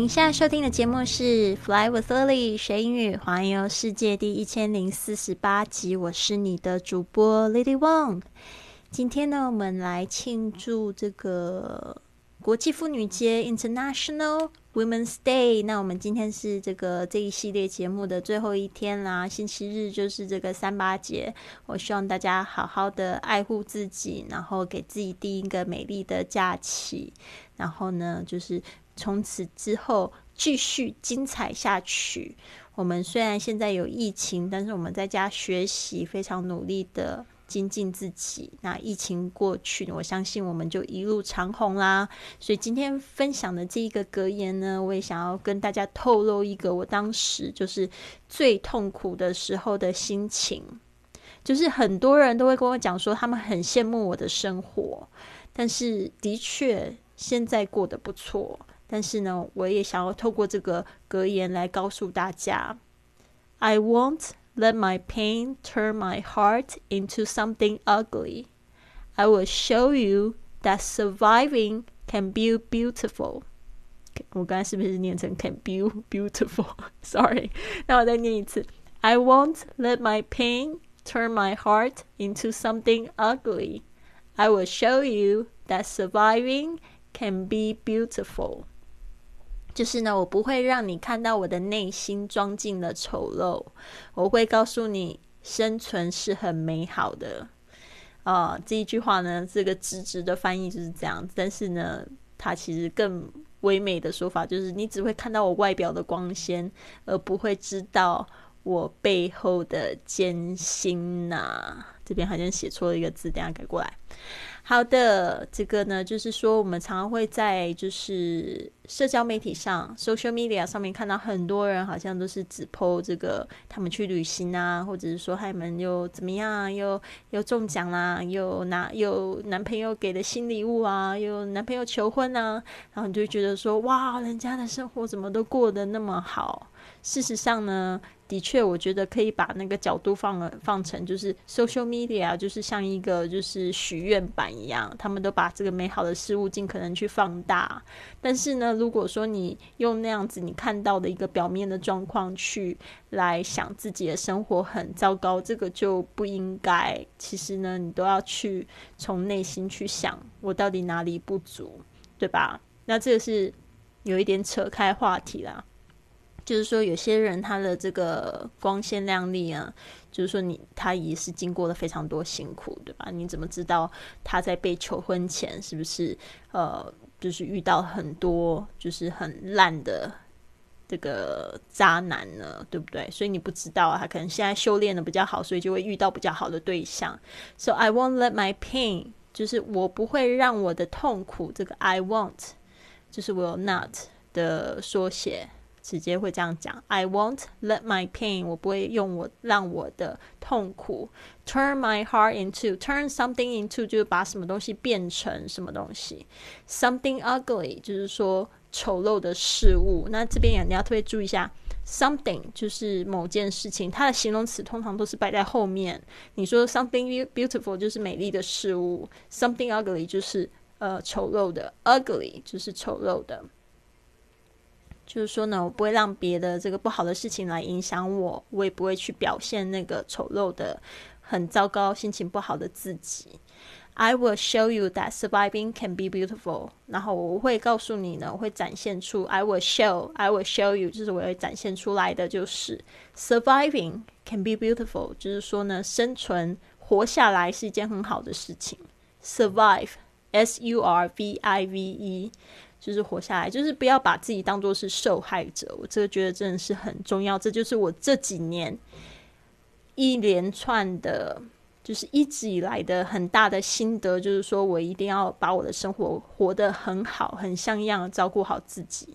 您现在收听的节目是《Fly with Lily》学英语环游世界第一千零四十八集，我是你的主播 Lily Wong。今天呢，我们来庆祝这个国际妇女节 （International Women's Day）。那我们今天是这个这一系列节目的最后一天啦，星期日就是这个三八节。我希望大家好好的爱护自己，然后给自己定一个美丽的假期。然后呢，就是。从此之后继续精彩下去。我们虽然现在有疫情，但是我们在家学习，非常努力的精进自己。那疫情过去，我相信我们就一路长虹啦。所以今天分享的这一个格言呢，我也想要跟大家透露一个我当时就是最痛苦的时候的心情。就是很多人都会跟我讲说，他们很羡慕我的生活，但是的确现在过得不错。但是呢，我也想要透过这个格言来告诉大家：I won't let my pain turn my heart into something ugly. I will show you that surviving can be beautiful. 我刚才是不是念成 can be beautiful？Sorry，那我再念一次：I won't let my pain turn my heart into something ugly. I will show you that surviving can be beautiful. 就是呢，我不会让你看到我的内心装进了丑陋，我会告诉你生存是很美好的。啊，这一句话呢，这个直直的翻译就是这样。但是呢，它其实更唯美的说法就是，你只会看到我外表的光鲜，而不会知道我背后的艰辛呐。这边好像写错了一个字，等下改过来。好的，这个呢，就是说我们常常会在就是社交媒体上 （social media） 上面看到很多人好像都是只 po 这个他们去旅行啊，或者是说他们又怎么样，又又中奖啦，又拿有男朋友给的新礼物啊，有男朋友求婚啊，然后你就觉得说哇，人家的生活怎么都过得那么好？事实上呢？的确，我觉得可以把那个角度放了放成，就是 social media，就是像一个就是许愿板一样，他们都把这个美好的事物尽可能去放大。但是呢，如果说你用那样子你看到的一个表面的状况去来想自己的生活很糟糕，这个就不应该。其实呢，你都要去从内心去想，我到底哪里不足，对吧？那这个是有一点扯开话题啦。就是说，有些人他的这个光鲜亮丽啊，就是说你他也是经过了非常多辛苦，对吧？你怎么知道他在被求婚前是不是呃，就是遇到很多就是很烂的这个渣男呢？对不对？所以你不知道啊他可能现在修炼的比较好，所以就会遇到比较好的对象。So I won't let my pain，就是我不会让我的痛苦，这个 I won't 就是 will not 的缩写。直接会这样讲，I won't let my pain，我不会用我让我的痛苦 turn my heart into turn something into，就是把什么东西变成什么东西，something ugly，就是说丑陋的事物。那这边也你要特别注意一下，something 就是某件事情，它的形容词通常都是摆在后面。你说 something beautiful 就是美丽的事物，something ugly 就是呃丑陋的，ugly 就是丑陋的。就是说呢，我不会让别的这个不好的事情来影响我，我也不会去表现那个丑陋的、很糟糕、心情不好的自己。I will show you that surviving can be beautiful。然后我会告诉你呢，我会展现出。I will show, I will show you，就是我会展现出来的，就是 surviving can be beautiful。就是说呢，生存、活下来是一件很好的事情。Survive, S U R V I V E。就是活下来，就是不要把自己当做是受害者。我这个觉得真的是很重要。这就是我这几年一连串的就是一直以来的很大的心得，就是说我一定要把我的生活活得很好、很像样，照顾好自己。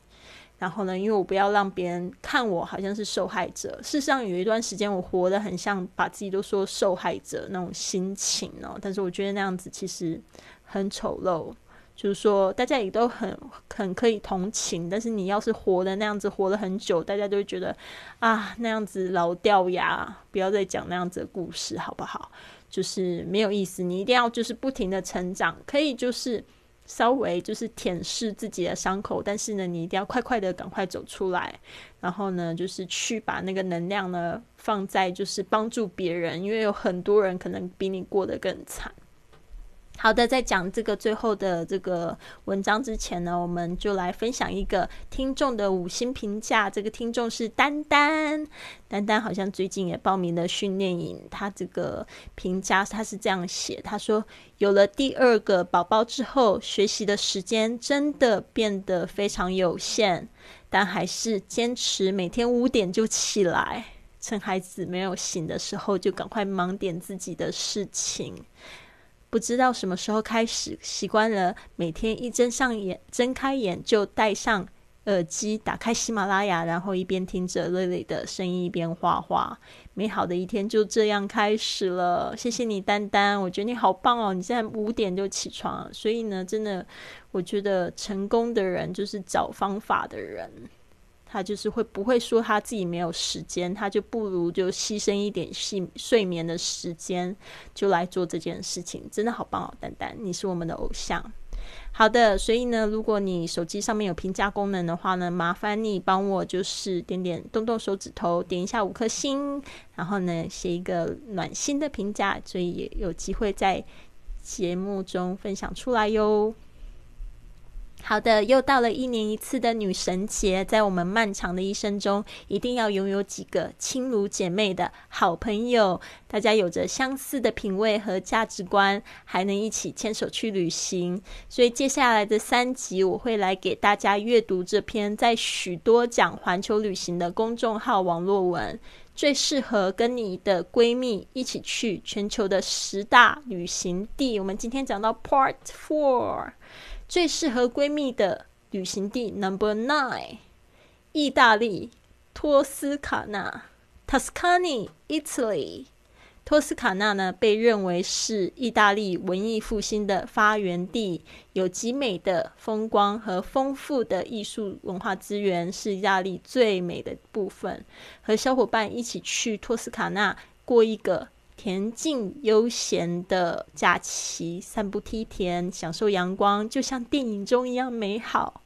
然后呢，因为我不要让别人看我好像是受害者。事实上，有一段时间我活得很像把自己都说受害者那种心情哦。但是我觉得那样子其实很丑陋。就是说，大家也都很很可以同情，但是你要是活的那样子，活了很久，大家都会觉得啊，那样子老掉牙，不要再讲那样子的故事，好不好？就是没有意思。你一定要就是不停的成长，可以就是稍微就是舔舐自己的伤口，但是呢，你一定要快快的赶快走出来，然后呢，就是去把那个能量呢放在就是帮助别人，因为有很多人可能比你过得更惨。好的，在讲这个最后的这个文章之前呢，我们就来分享一个听众的五星评价。这个听众是丹丹，丹丹好像最近也报名了训练营。他这个评价他是这样写：他说，有了第二个宝宝之后，学习的时间真的变得非常有限，但还是坚持每天五点就起来，趁孩子没有醒的时候，就赶快忙点自己的事情。不知道什么时候开始习惯了，每天一睁上眼、睁开眼就戴上耳机，打开喜马拉雅，然后一边听着瑞瑞的声音，一边画画。美好的一天就这样开始了。谢谢你，丹丹，我觉得你好棒哦！你现在五点就起床，所以呢，真的，我觉得成功的人就是找方法的人。他就是会不会说他自己没有时间，他就不如就牺牲一点睡睡眠的时间，就来做这件事情，真的好棒哦，丹丹，你是我们的偶像。好的，所以呢，如果你手机上面有评价功能的话呢，麻烦你帮我就是点点动动手指头，点一下五颗星，然后呢写一个暖心的评价，所以也有机会在节目中分享出来哟。好的，又到了一年一次的女神节，在我们漫长的一生中，一定要拥有几个亲如姐妹的好朋友，大家有着相似的品味和价值观，还能一起牵手去旅行。所以接下来的三集，我会来给大家阅读这篇在许多讲环球旅行的公众号网络文，最适合跟你的闺蜜一起去全球的十大旅行地。我们今天讲到 Part Four。最适合闺蜜的旅行地 Number Nine，意大利托斯卡纳 Tuscany Italy。托斯卡纳呢，被认为是意大利文艺复兴的发源地，有极美的风光和丰富的艺术文化资源，是意大利最美的部分。和小伙伴一起去托斯卡纳过一个。恬静悠闲的假期，散步梯田，享受阳光，就像电影中一样美好。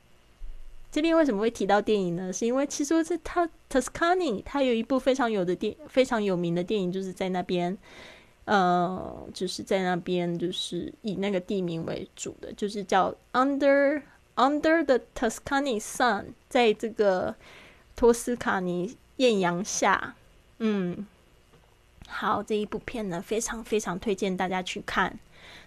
这边为什么会提到电影呢？是因为其实这它 Tuscany，它有一部非常有的电非常有名的电影，就是在那边，呃，就是在那边，就是以那个地名为主的，就是叫 Under Under the Tuscany Sun，在这个托斯卡尼艳阳下，嗯。好，这一部片呢，非常非常推荐大家去看。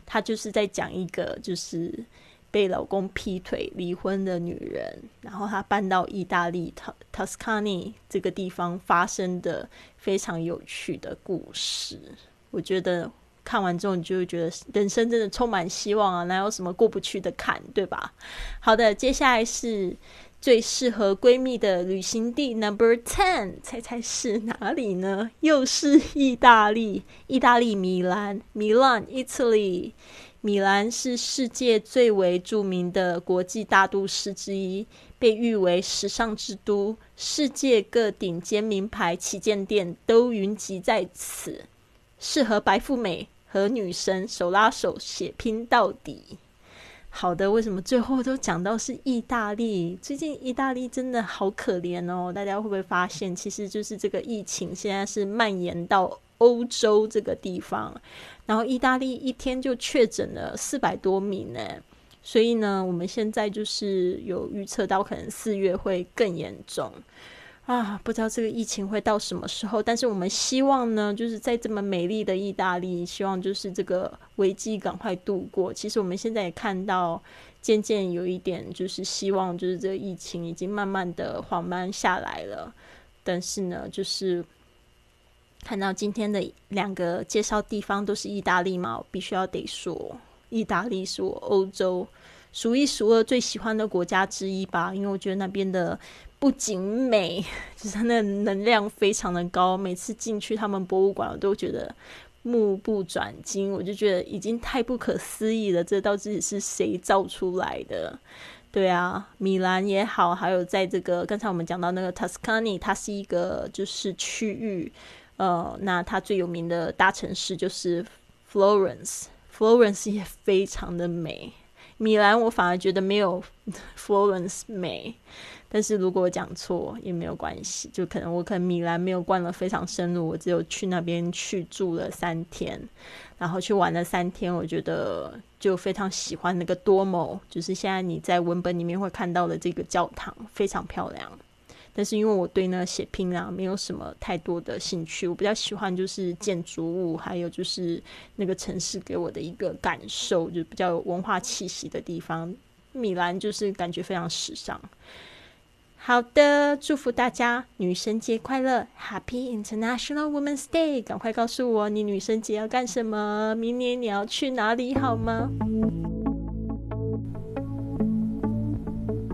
它就是在讲一个就是被老公劈腿离婚的女人，然后她搬到意大利塔塔斯卡尼这个地方发生的非常有趣的故事。我觉得看完之后，你就会觉得人生真的充满希望啊！哪有什么过不去的坎，对吧？好的，接下来是。最适合闺蜜的旅行地 Number Ten，猜猜是哪里呢？又是意大利，意大利米兰，Milan Italy。米兰是世界最为著名的国际大都市之一，被誉为时尚之都，世界各顶尖名牌旗舰店都云集在此，适合白富美和女神手拉手血拼到底。好的，为什么最后都讲到是意大利？最近意大利真的好可怜哦！大家会不会发现，其实就是这个疫情现在是蔓延到欧洲这个地方，然后意大利一天就确诊了四百多名呢。所以呢，我们现在就是有预测到可能四月会更严重。啊，不知道这个疫情会到什么时候，但是我们希望呢，就是在这么美丽的意大利，希望就是这个危机赶快度过。其实我们现在也看到，渐渐有一点就是希望，就是这个疫情已经慢慢的缓慢下来了。但是呢，就是看到今天的两个介绍地方都是意大利嘛，我必须要得说，意大利是我欧洲数一数二最喜欢的国家之一吧，因为我觉得那边的不仅美，就是那能量非常的高，每次进去他们博物馆，我都觉得目不转睛，我就觉得已经太不可思议了，这到底是谁造出来的？对啊，米兰也好，还有在这个刚才我们讲到那个 Tuscany，它是一个就是区域。呃，那它最有名的大城市就是 Florence，Florence 也非常的美。米兰我反而觉得没有 Florence 美，但是如果我讲错也没有关系，就可能我可能米兰没有逛的非常深入，我只有去那边去住了三天，然后去玩了三天，我觉得就非常喜欢那个多摩，就是现在你在文本里面会看到的这个教堂，非常漂亮。但是因为我对那写拼啊没有什么太多的兴趣，我比较喜欢就是建筑物，还有就是那个城市给我的一个感受，就比较有文化气息的地方。米兰就是感觉非常时尚。好的，祝福大家女神节快乐，Happy International Women's Day！赶快告诉我你女神节要干什么，明年你要去哪里好吗？